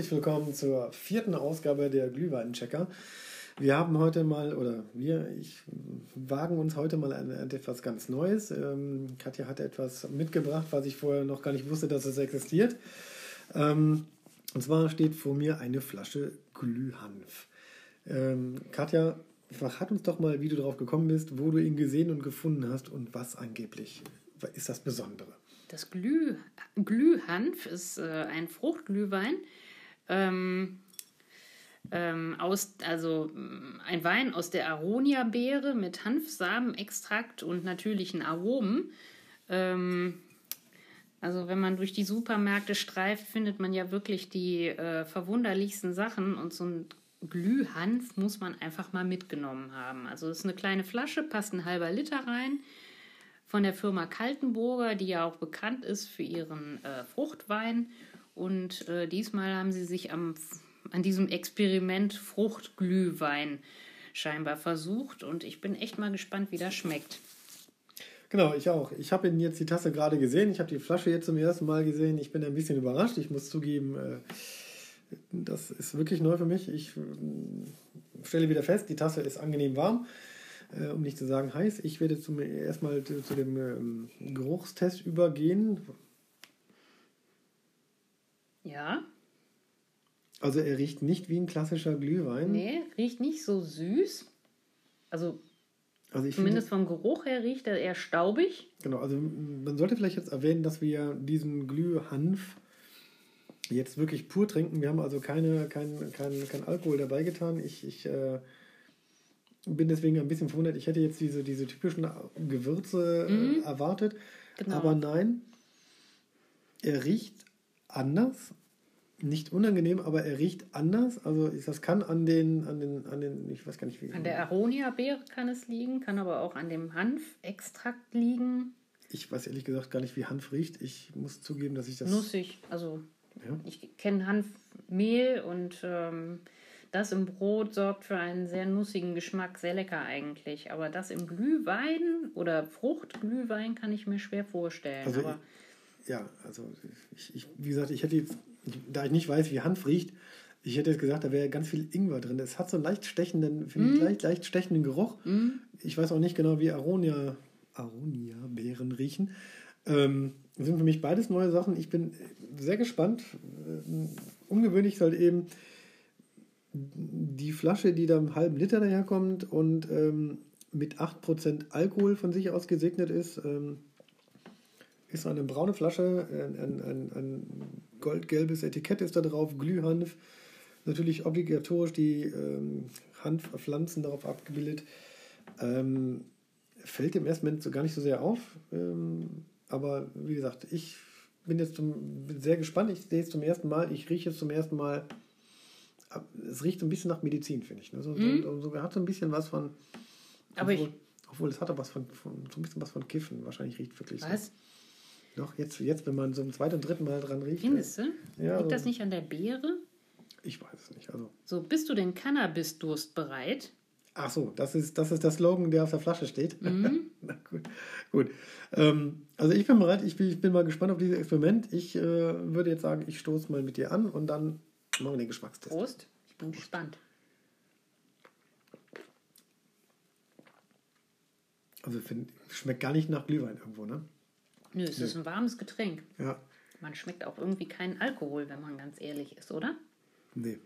herzlich willkommen zur vierten Ausgabe der Glühweinchecker. Wir haben heute mal, oder wir, ich wagen uns heute mal an, etwas ganz Neues. Ähm, Katja hat etwas mitgebracht, was ich vorher noch gar nicht wusste, dass es existiert. Ähm, und zwar steht vor mir eine Flasche Glühhanf. Ähm, Katja, verrat uns doch mal, wie du darauf gekommen bist, wo du ihn gesehen und gefunden hast und was angeblich ist das Besondere. Das Glüh, Glühhanf ist äh, ein Fruchtglühwein. Ähm, ähm, aus, also mm, ein Wein aus der Aronia-Beere mit Hanfsamenextrakt und natürlichen Aromen. Ähm, also wenn man durch die Supermärkte streift, findet man ja wirklich die äh, verwunderlichsten Sachen und so ein Glühhanf muss man einfach mal mitgenommen haben. Also es ist eine kleine Flasche, passt ein halber Liter rein von der Firma Kaltenburger, die ja auch bekannt ist für ihren äh, Fruchtwein. Und äh, diesmal haben sie sich am, an diesem Experiment Fruchtglühwein scheinbar versucht. Und ich bin echt mal gespannt, wie das schmeckt. Genau, ich auch. Ich habe jetzt die Tasse gerade gesehen. Ich habe die Flasche jetzt zum ersten Mal gesehen. Ich bin ein bisschen überrascht. Ich muss zugeben, äh, das ist wirklich neu für mich. Ich äh, stelle wieder fest, die Tasse ist angenehm warm äh, um nicht zu sagen heiß. Ich werde zum, erstmal zu, dem ähm, Geruchstest übergehen. Ja. Also er riecht nicht wie ein klassischer Glühwein. Nee, riecht nicht so süß. Also, also zumindest finde, vom Geruch her riecht er eher staubig. Genau, also man sollte vielleicht jetzt erwähnen, dass wir diesen Glühhanf jetzt wirklich pur trinken. Wir haben also keine, kein, kein, kein Alkohol dabei getan. Ich, ich äh, bin deswegen ein bisschen verwundert. Ich hätte jetzt diese, diese typischen Gewürze äh, mhm. erwartet. Genau. Aber nein, er riecht anders. Nicht unangenehm, aber er riecht anders. Also das kann an den, an den, an den, ich weiß gar nicht wie. An der Aronia-Beere kann es liegen, kann aber auch an dem Hanfextrakt liegen. Ich weiß ehrlich gesagt gar nicht, wie Hanf riecht. Ich muss zugeben, dass ich das. Nussig, also ja. ich kenne Hanfmehl und ähm, das im Brot sorgt für einen sehr nussigen Geschmack, sehr lecker eigentlich. Aber das im Glühwein oder Fruchtglühwein kann ich mir schwer vorstellen. Also aber ja, also ich, ich, wie gesagt, ich hätte jetzt, da ich nicht weiß, wie Hanf riecht, ich hätte jetzt gesagt, da wäre ganz viel Ingwer drin. Es hat so einen leicht stechenden, finde mm. ich, leicht, leicht stechenden Geruch. Mm. Ich weiß auch nicht genau, wie Aronia, Aronia-Beeren riechen. Ähm, sind für mich beides neue Sachen. Ich bin sehr gespannt. Äh, ungewöhnlich soll eben die Flasche, die da im halben Liter daherkommt und ähm, mit 8% Alkohol von sich aus gesegnet ist, ähm, ist eine braune Flasche, ein, ein, ein, goldgelbes Etikett ist da drauf, Glühhanf, natürlich obligatorisch die ähm, Hanfpflanzen darauf abgebildet. Ähm, fällt im ersten Moment so gar nicht so sehr auf, ähm, aber wie gesagt, ich bin jetzt zum, bin sehr gespannt, ich sehe es zum ersten Mal, ich rieche es zum ersten Mal es riecht ein bisschen nach Medizin, finde ich. Ne? So, mhm. so, so, hat so ein bisschen was von. Aber obwohl, ich, obwohl es hat auch was von, von, so ein bisschen was von Kiffen. Wahrscheinlich riecht wirklich was? so. Doch, jetzt, jetzt, wenn man so ein zweites und dritten Mal dran riecht. Findest du? Ja, Liegt so, das nicht an der Beere? Ich weiß es nicht. Also. So, bist du denn Cannabis-Durst bereit? Ach so, das ist, das ist der Slogan, der auf der Flasche steht. Mhm. Na gut. gut. Ähm, also ich bin bereit, ich bin, ich bin mal gespannt auf dieses Experiment. Ich äh, würde jetzt sagen, ich stoße mal mit dir an und dann Machen wir den Geschmackstest. Prost. Ich bin Prost. gespannt. Also find, schmeckt gar nicht nach Glühwein irgendwo, ne? Nö, es ist ein warmes Getränk. Ja. Man schmeckt auch irgendwie keinen Alkohol, wenn man ganz ehrlich ist, oder? Nee.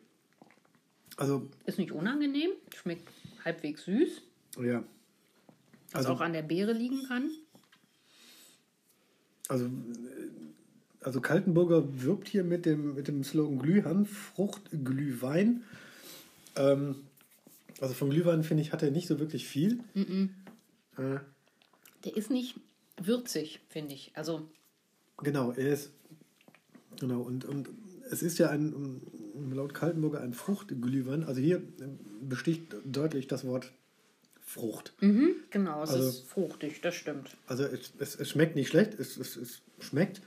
Also. Ist nicht unangenehm, schmeckt halbwegs süß. Ja. Was also, auch an der Beere liegen kann. Also also Kaltenburger wirbt hier mit dem, mit dem Slogan Glühhanf, Frucht, Glühwein. Ähm, also von Glühwein finde ich, hat er nicht so wirklich viel. Mm -mm. Äh, Der ist nicht würzig, finde ich. Also. Genau, er ist. Genau, und, und es ist ja ein, laut Kaltenburger ein Fruchtglühwein. Also hier besticht deutlich das Wort Frucht. Mhm, genau, es also, ist fruchtig, das stimmt. Also es, es, es schmeckt nicht schlecht, es, es, es schmeckt.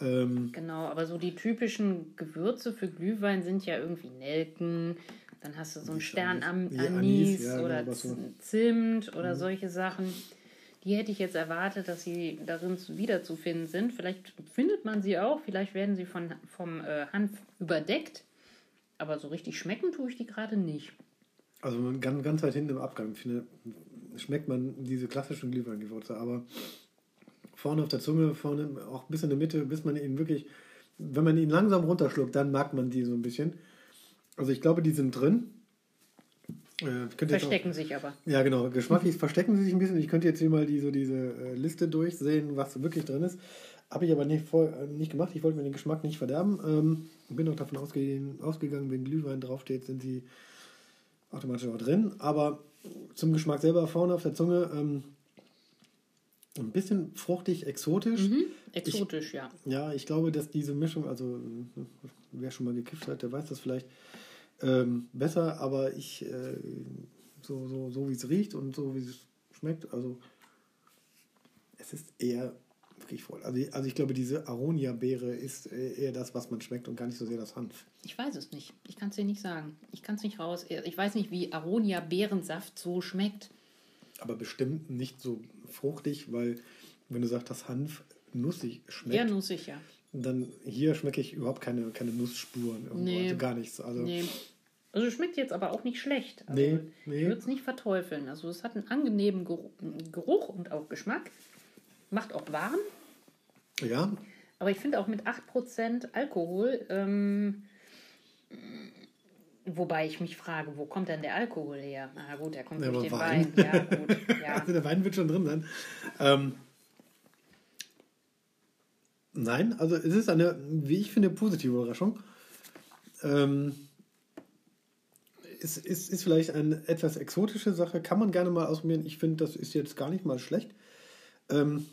Ähm, genau, aber so die typischen Gewürze für Glühwein sind ja irgendwie Nelken, dann hast du so einen Stern am Anis, Anis ja, oder genau, so. Zimt oder mhm. solche Sachen. Die hätte ich jetzt erwartet, dass sie darin wiederzufinden sind. Vielleicht findet man sie auch, vielleicht werden sie von, vom äh, Hanf überdeckt. Aber so richtig schmecken tue ich die gerade nicht. Also ganz, ganz weit hinten im Abgang finde, schmeckt man diese klassischen Glühweingewürze, aber vorne auf der Zunge, vorne auch bis in der Mitte, bis man ihn wirklich, wenn man ihn langsam runterschluckt, dann mag man die so ein bisschen. Also ich glaube, die sind drin. Äh, verstecken auch, sich aber. Ja, genau. Geschmacklich verstecken sie sich ein bisschen. Ich könnte jetzt hier mal die, so diese äh, Liste durchsehen, was wirklich drin ist. Habe ich aber nicht, vor, äh, nicht gemacht. Ich wollte mir den Geschmack nicht verderben. Ähm, bin auch davon ausgegangen, ausgegangen, wenn Glühwein draufsteht, sind sie automatisch auch drin. Aber zum Geschmack selber vorne auf der Zunge ähm, ein bisschen fruchtig, exotisch. Mhm, exotisch, ich, ja. Ja, ich glaube, dass diese Mischung, also wer schon mal gekifft hat, der weiß das vielleicht ähm, besser, aber ich, äh, so, so, so wie es riecht und so wie es schmeckt, also es ist eher wirklich voll. Also, also ich glaube, diese Aronia-Beere ist äh, eher das, was man schmeckt und gar nicht so sehr das Hanf. Ich weiß es nicht. Ich kann es dir nicht sagen. Ich kann es nicht raus. Ich weiß nicht, wie Aronia-Beerensaft so schmeckt. Aber bestimmt nicht so fruchtig, weil wenn du sagst, dass Hanf nussig schmeckt. Eher nussig, ja. Dann hier schmecke ich überhaupt keine, keine Nussspuren. Irgendwo, nee. Also gar nichts. Also, nee. Also schmeckt jetzt aber auch nicht schlecht. Also nee, nee. Ich würde es nicht verteufeln. Also es hat einen angenehmen Geruch und auch Geschmack. Macht auch warm. Ja. Aber ich finde auch mit 8% Alkohol, ähm, wobei ich mich frage, wo kommt denn der Alkohol her? Na gut, der kommt ja, durch den Wein. Wein. Ja, gut. Ja. Also der Wein wird schon drin sein. Ähm, nein, also es ist eine, wie ich finde, positive Überraschung. Ähm, ist, ist, ist vielleicht eine etwas exotische Sache, kann man gerne mal ausprobieren. Ich finde, das ist jetzt gar nicht mal schlecht. Ähm,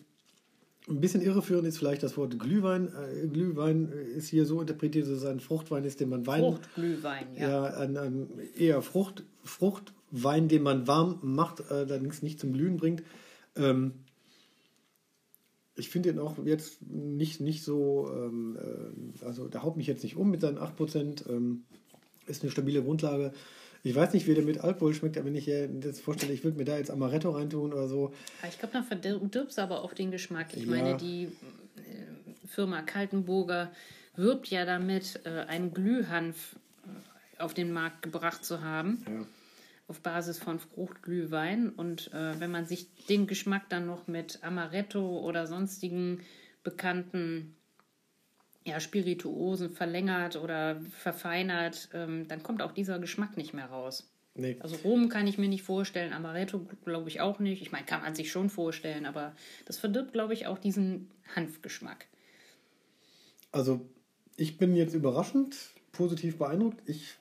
ein bisschen irreführend ist vielleicht das Wort Glühwein. Äh, Glühwein ist hier so interpretiert, dass es ein Fruchtwein ist, den man Wein. Fruchtglühwein, ja. Ja, ein, ein eher Frucht, Fruchtwein, den man warm macht, äh, allerdings nicht zum Glühen bringt. Ähm, ich finde ihn auch jetzt nicht, nicht so, ähm, äh, also der haut mich jetzt nicht um mit seinen 8%. Ähm, ist eine stabile Grundlage. Ich weiß nicht, wie der mit Alkohol schmeckt, aber wenn ich mir das vorstelle, ich würde mir da jetzt Amaretto reintun oder so. Ich glaube, dann verdirbst du aber auch den Geschmack. Ich ja. meine, die äh, Firma Kaltenburger wirbt ja damit, äh, einen Glühhanf äh, auf den Markt gebracht zu haben. Ja. Auf Basis von Fruchtglühwein. Und wenn man sich den Geschmack dann noch mit Amaretto oder sonstigen bekannten ja, Spirituosen verlängert oder verfeinert, ähm, dann kommt auch dieser Geschmack nicht mehr raus. Nee. Also Rum kann ich mir nicht vorstellen, Amaretto glaube ich auch nicht. Ich meine, kann man sich schon vorstellen, aber das verdirbt, glaube ich, auch diesen Hanfgeschmack. Also ich bin jetzt überraschend positiv beeindruckt. Ich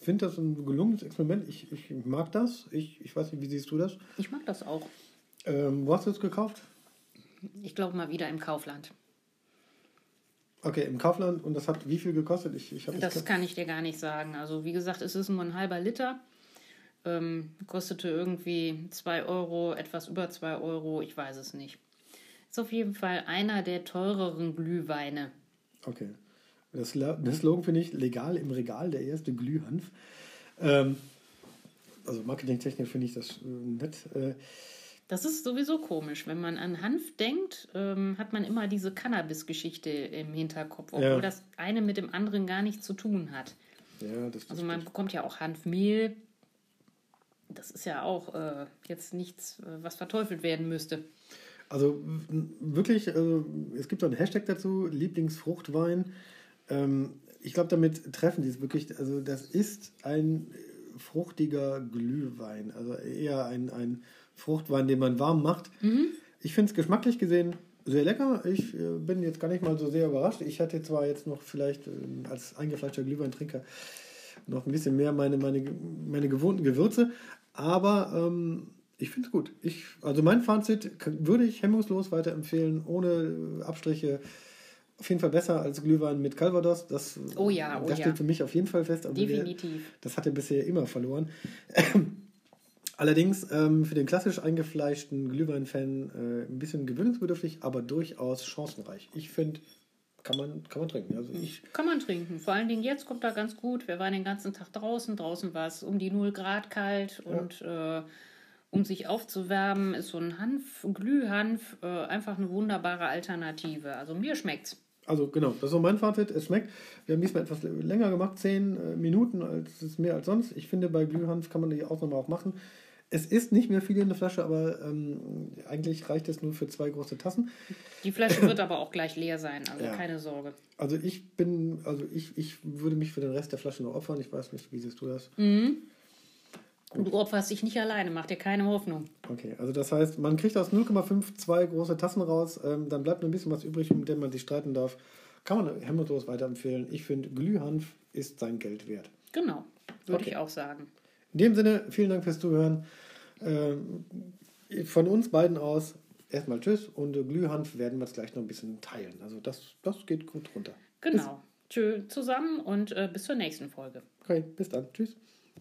finde das ein gelungenes Experiment. Ich, ich mag das. Ich, ich weiß nicht, wie siehst du das? Ich mag das auch. Ähm, wo hast du es gekauft? Ich glaube mal wieder im Kaufland. Okay, im Kaufland und das hat wie viel gekostet? Ich, ich das kann ich dir gar nicht sagen. Also wie gesagt, es ist nur ein halber Liter. Ähm, kostete irgendwie 2 Euro, etwas über 2 Euro, ich weiß es nicht. Ist auf jeden Fall einer der teureren Glühweine. Okay. Das, das Slogan finde ich legal im Regal, der erste Glühhanf. Ähm, also marketingtechnisch finde ich das äh, nett. Äh, das ist sowieso komisch. Wenn man an Hanf denkt, ähm, hat man immer diese Cannabis-Geschichte im Hinterkopf, obwohl ja. das eine mit dem anderen gar nichts zu tun hat. Ja, das also man bekommt ja auch Hanfmehl. Das ist ja auch äh, jetzt nichts, äh, was verteufelt werden müsste. Also wirklich, also, es gibt auch einen Hashtag dazu, Lieblingsfruchtwein. Ähm, ich glaube, damit treffen die es wirklich. Also das ist ein fruchtiger Glühwein. Also eher ein, ein Fruchtwein, den man warm macht. Mhm. Ich finde es geschmacklich gesehen sehr lecker. Ich äh, bin jetzt gar nicht mal so sehr überrascht. Ich hatte zwar jetzt noch vielleicht äh, als eingefleischter Glühweintrinker noch ein bisschen mehr meine, meine, meine gewohnten Gewürze, aber ähm, ich finde es gut. Ich, also mein Fazit würde ich hemmungslos weiterempfehlen, ohne Abstriche. Auf jeden Fall besser als Glühwein mit Calvados. Das, oh ja, oh das steht ja. für mich auf jeden Fall fest. Definitiv. Der, das hat er bisher immer verloren. Allerdings ähm, für den klassisch eingefleischten Glühwein-Fan äh, ein bisschen gewöhnungsbedürftig, aber durchaus chancenreich. Ich finde, kann man, kann man trinken. Also ich kann man trinken. Vor allen Dingen jetzt kommt er ganz gut. Wir waren den ganzen Tag draußen. Draußen war es um die 0 Grad kalt und ja. äh, um sich aufzuwärmen, ist so ein Hanf, Glühhanf, äh, einfach eine wunderbare Alternative. Also mir schmeckt's. Also genau, das ist so mein Fazit. Es schmeckt. Wir haben diesmal etwas länger gemacht, zehn äh, Minuten, als ist mehr als sonst. Ich finde, bei Glühhanf kann man die Ausnahme auch machen. Es ist nicht mehr viel in der Flasche, aber ähm, eigentlich reicht es nur für zwei große Tassen. Die Flasche wird aber auch gleich leer sein, also Ja. keine Sorge. Also ich bin, also ich, ich würde mich für den Rest der Flasche noch opfern. Ich weiß nicht, wie siehst du das? Und du opferst dich nicht alleine, mach dir keine Hoffnung. Okay, also das heißt, man kriegt aus 0,5 zwei große Tassen raus, ähm, dann bleibt noch ein bisschen was übrig, mit dem man sich streiten darf. Kann man hemmungslos weiterempfehlen. Ich finde, Glühhanf ist sein Geld wert. Genau, würde Okay. ich auch sagen. In dem Sinne, vielen Dank fürs Zuhören. Ähm, von uns beiden aus erstmal Tschüss und Glühhanf werden wir es gleich noch ein bisschen teilen. Also das, das geht gut runter. Genau. Tschö zusammen und äh, bis zur nächsten Folge. Okay, bis dann. Tschüss.